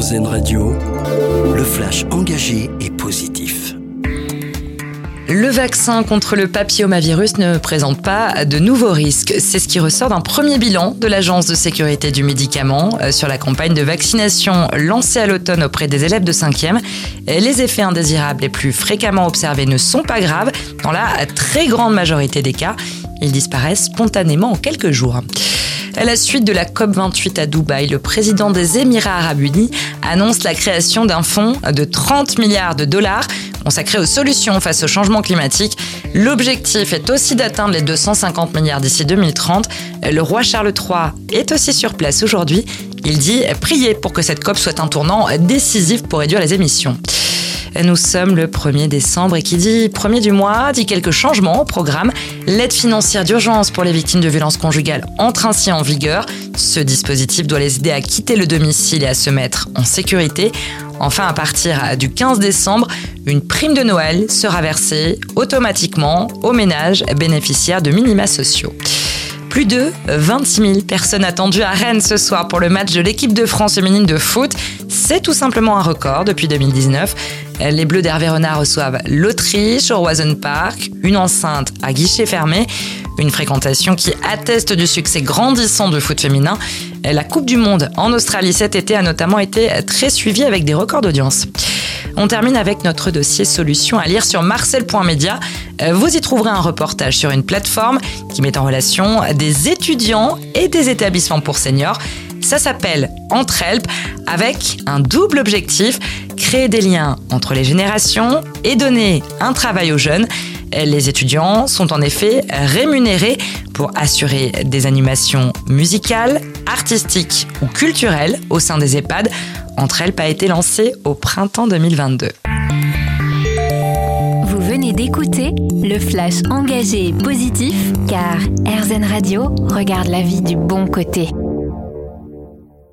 Radio, le flash engagé et positif. Le vaccin contre le papillomavirus ne présente pas de nouveaux risques. C'est ce qui ressort d'un premier bilan de l'Agence de sécurité du médicament euh, sur la campagne de vaccination lancée à l'automne auprès des élèves de 5e. Les effets indésirables les plus fréquemment observés ne sont pas graves. Dans la très grande majorité des cas, ils disparaissent spontanément en quelques jours. À la suite de la COP28 à Dubaï, le président des Émirats arabes unis annonce la création d'un fonds de 30 milliards de dollars consacré aux solutions face au changement climatique. L'objectif est aussi d'atteindre les 250 milliards d'ici 2030. Le roi Charles III est aussi sur place aujourd'hui. Il dit prier pour que cette COP soit un tournant décisif pour réduire les émissions. Nous sommes le 1er décembre et qui dit 1er du mois dit quelques changements au programme. L'aide financière d'urgence pour les victimes de violences conjugales entre ainsi en vigueur. Ce dispositif doit les aider à quitter le domicile et à se mettre en sécurité. Enfin, à partir du 15 décembre, une prime de Noël sera versée automatiquement aux ménages bénéficiaires de minima sociaux. Plus de 26 000 personnes attendues à Rennes ce soir pour le match de l'équipe de France féminine de foot. C'est tout simplement un record depuis 2019. Les Bleus d'Hervé Renard reçoivent l'Autriche au Roison Park, une enceinte à guichet fermé, une fréquentation qui atteste du succès grandissant du foot féminin. La Coupe du Monde en Australie cet été a notamment été très suivie avec des records d'audience. On termine avec notre dossier solution à lire sur marcel.media. Euh, vous y trouverez un reportage sur une plateforme qui met en relation des étudiants et des établissements pour seniors. Ça s'appelle Entrehelp avec un double objectif, créer des liens entre les générations et donner un travail aux jeunes. Les étudiants sont en effet rémunérés pour assurer des animations musicales, artistiques ou culturelles au sein des EHPAD entre elles a été lancée au printemps 2022. Vous venez d'écouter le flash engagé et positif car RZN Radio regarde la vie du bon côté.